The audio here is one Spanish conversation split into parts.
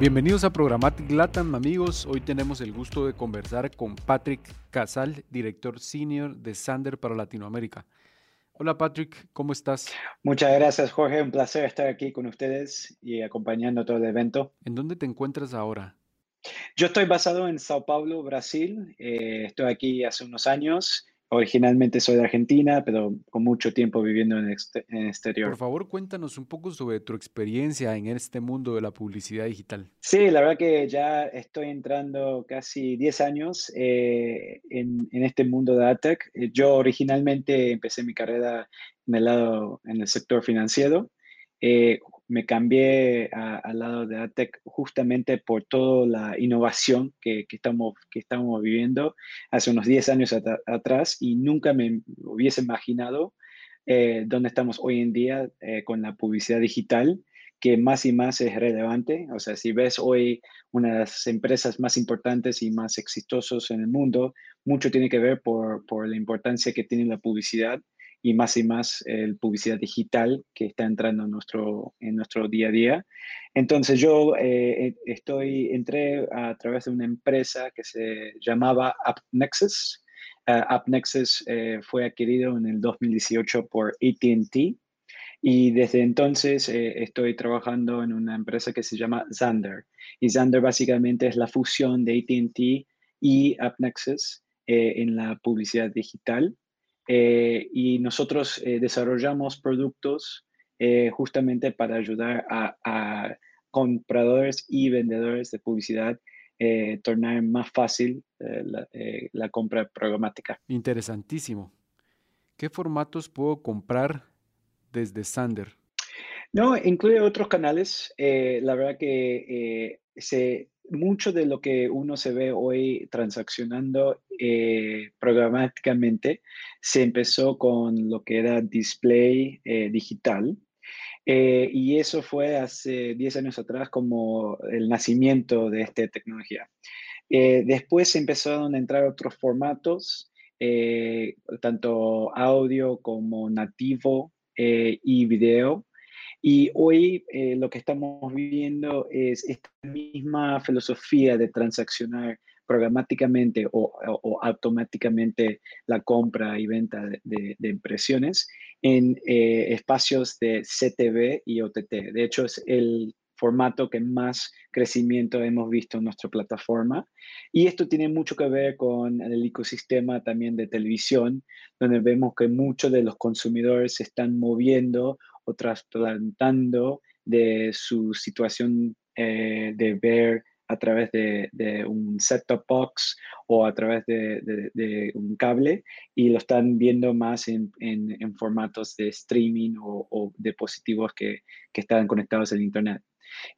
Bienvenidos a Programatic Latam, amigos. Hoy tenemos el gusto de conversar con Patrick Casal, director senior de Sander para Latinoamérica. Hola Patrick, ¿cómo estás? Muchas gracias Jorge, un placer estar aquí con ustedes y acompañando todo el evento. ¿En dónde te encuentras ahora? Yo estoy basado en Sao Paulo, Brasil. Eh, estoy aquí hace unos años Originalmente soy de Argentina, pero con mucho tiempo viviendo en el, exterior. Por favor, cuéntanos un poco sobre tu experiencia en este mundo de la publicidad digital. Sí, la verdad que ya estoy entrando casi 10 años eh, en, este mundo de AdTech. Eh, yo originalmente empecé mi carrera en el lado, en el sector financiero. Eh, me cambié al lado de ATEC justamente por toda la innovación que, estamos, que estamos viviendo hace unos 10 años atrás y nunca me hubiese imaginado eh, dónde estamos hoy en día eh, con la publicidad digital, que más y más es relevante. O sea, si ves hoy una de las empresas más importantes y más exitosas en el mundo, mucho tiene que ver por, por la importancia que tiene la publicidad y más y más el publicidad digital que está entrando en nuestro, día a día. Entonces yo eh, estoy, entré a través de una empresa que se llamaba AppNexus. Uh, AppNexus eh, fue adquirido en el 2018 por ATT y desde entonces eh, estoy trabajando en una empresa que se llama Zander. Y Zander básicamente es la fusión de ATT y AppNexus en la publicidad digital. Eh, y nosotros eh, desarrollamos productos eh, justamente para ayudar a, compradores y vendedores de publicidad tornar más fácil la, compra programática. Interesantísimo. ¿Qué formatos puedo comprar desde Sander? No, incluye otros canales. la verdad que se, mucho de lo que uno se ve hoy transaccionando eh, programáticamente se empezó con lo que era display eh, digital. Eh, y eso fue hace 10 años atrás como el nacimiento de esta tecnología. después empezaron a entrar otros formatos, tanto audio como nativo y video. Y hoy eh, lo que estamos viendo es esta misma filosofía de transaccionar programáticamente o, automáticamente la compra y venta de, impresiones en eh, espacios de CTV y OTT. De hecho, es el formato que más crecimiento hemos visto en nuestra plataforma. Y esto tiene mucho que ver con el ecosistema también de televisión, donde vemos que muchos de los consumidores se están moviendo o trasplantando de su situación eh, de ver a través de, un set-top box o a través de, un cable y lo están viendo más en, formatos de streaming o, dispositivos que, que, están conectados al Internet.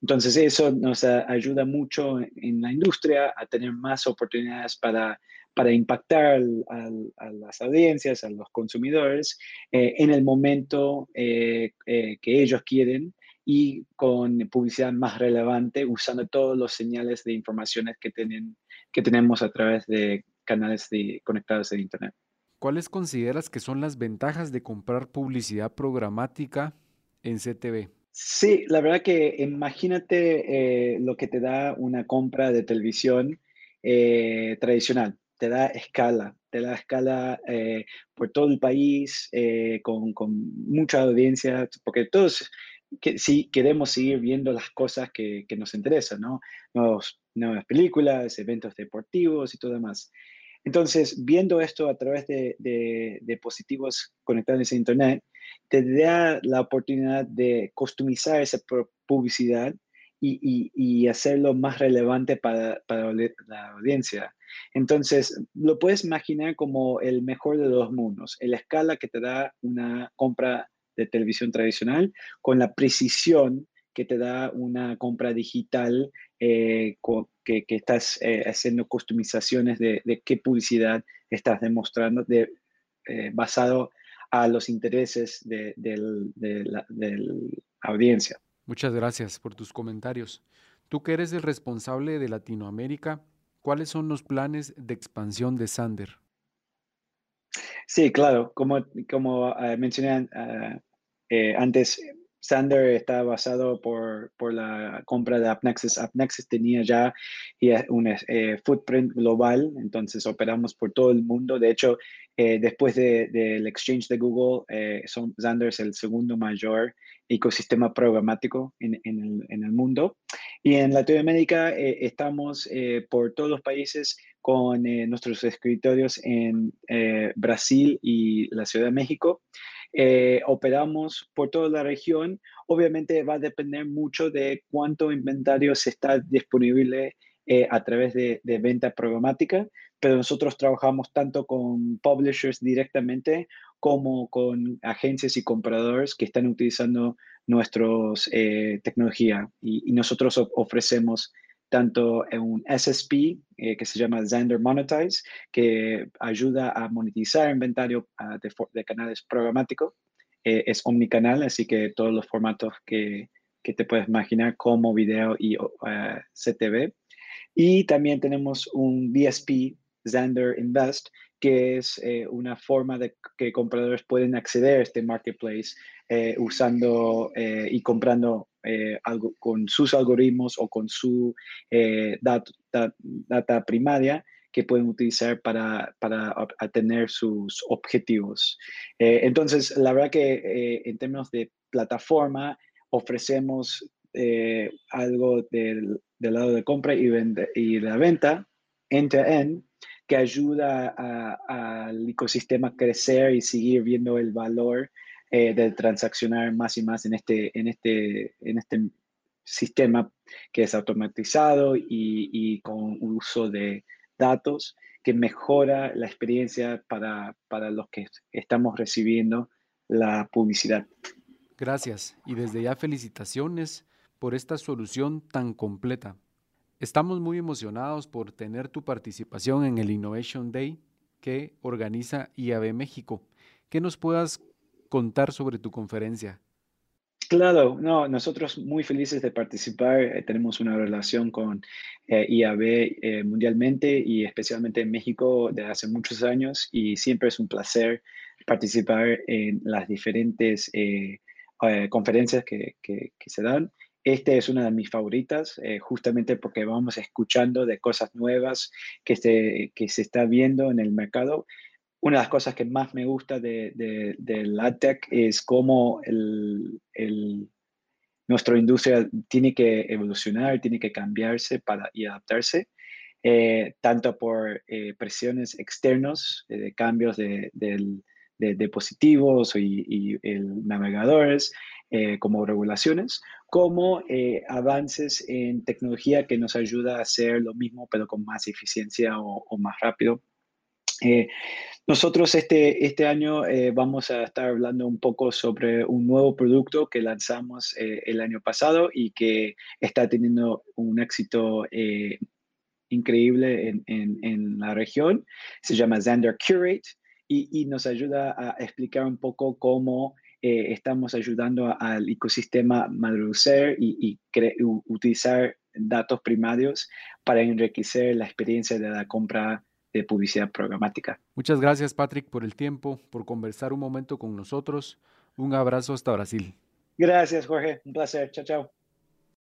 Entonces eso nos ayuda mucho en la industria a tener más oportunidades para para impactar a las audiencias, a los consumidores, eh, en el momento eh, eh, que ellos quieren y con publicidad más relevante, usando todos los señales de informaciones que, tienen, que tenemos a través de canales de, conectados a Internet. ¿Cuáles consideras que son las ventajas de comprar publicidad programática en CTV? Sí, la verdad que imagínate lo que te da una compra de televisión tradicional te da escala, te da escala eh, por todo el país, eh, con, mucha audiencia, porque todos que, sí queremos seguir viendo las cosas que, nos interesan, ¿no? nuevas películas, eventos deportivos y todo demás. Entonces, viendo esto a través de, de, dispositivos conectados a Internet, te da la oportunidad de customizar esa publicidad y, hacerlo más relevante para, la audiencia. Entonces, lo puedes imaginar como el mejor de dos mundos, la escala que te da una compra de televisión tradicional con la precisión que te da una compra digital eh, que, estás eh, haciendo customizaciones de, qué publicidad estás demostrando de, eh, basado a los intereses de la audiencia. Muchas gracias por tus comentarios. Tú que eres el responsable de Latinoamérica, ¿cuáles son los planes de expansión de Sander? Sí, claro, como, como eh, mencioné eh, eh, antes, Sander está basado por, por, la compra de AppNexus. AppNexus tenía ya un eh, footprint global, entonces operamos por todo el mundo. De hecho, eh, después del de, exchange de Google, eh, son, Zander es el segundo mayor ecosistema programático en, en, el, en el, mundo. Y en Latinoamérica estamos por todos los países con nuestros escritorios en Brasil y la Ciudad de México. Eh, operamos por toda la región. Obviamente va a depender mucho de cuánto inventario se está disponible eh, a través de, venta programática, pero nosotros trabajamos tanto con publishers directamente como con agencias y compradores que están utilizando nuestra eh, tecnología y, nosotros ofrecemos tanto un SSP eh, que se llama Zander Monetize, que ayuda a monetizar inventario uh, de, canales programáticos. Eh, es omnicanal, así que todos los formatos que, que te puedes imaginar como video y uh, CTV. Y también tenemos un DSP, Zander Invest, que es eh, una forma de que compradores pueden acceder a este marketplace eh, usando eh, y comprando algo con sus algoritmos o con su data primaria que pueden utilizar para, para tener sus objetivos. entonces, la verdad que en términos de plataforma, ofrecemos algo del, del, lado de compra y, y de la venta, end-to-end, que ayuda al ecosistema a crecer y seguir viendo el valor eh, de transaccionar más y más en este, en este, en este sistema que es automatizado y, y con uso de datos que mejora la experiencia para, para los que estamos recibiendo la publicidad. Gracias y desde ya felicitaciones por esta solución tan completa. Estamos muy emocionados por tener tu participación en el Innovation Day que organiza IAB México. ¿Qué nos puedas contar sobre tu conferencia? Claro, no, nosotros muy felices de participar. Eh, tenemos una relación con eh, IAB eh, mundialmente y especialmente en México desde hace muchos años y siempre es un placer participar en las diferentes conferencias que, que, se dan esta es una de mis favoritas, eh, justamente porque vamos escuchando de cosas nuevas que se, que se está viendo en el mercado. Una de las cosas que más me gusta de, de, del AdTech es cómo el, el, nuestra industria tiene que evolucionar, tiene que cambiarse para, y adaptarse, eh, tanto por eh, presiones externas, de cambios de, de, dispositivos y, navegadores, como regulaciones, como eh, avances en tecnología que nos ayuda a hacer lo mismo, pero con más eficiencia o, más rápido. Eh, nosotros este, este año eh, vamos a estar hablando un poco sobre un nuevo producto que lanzamos el año pasado y que está teniendo un éxito increíble en, en, en, la región. Se llama Xander Curate y, y nos ayuda a explicar un poco cómo eh, estamos ayudando al ecosistema madurecer y, y utilizar datos primarios para enriquecer la experiencia de la compra de publicidad programática. Muchas gracias Patrick por el tiempo, por conversar un momento con nosotros. Un abrazo hasta Brasil. Gracias Jorge, un placer. Chao, chao.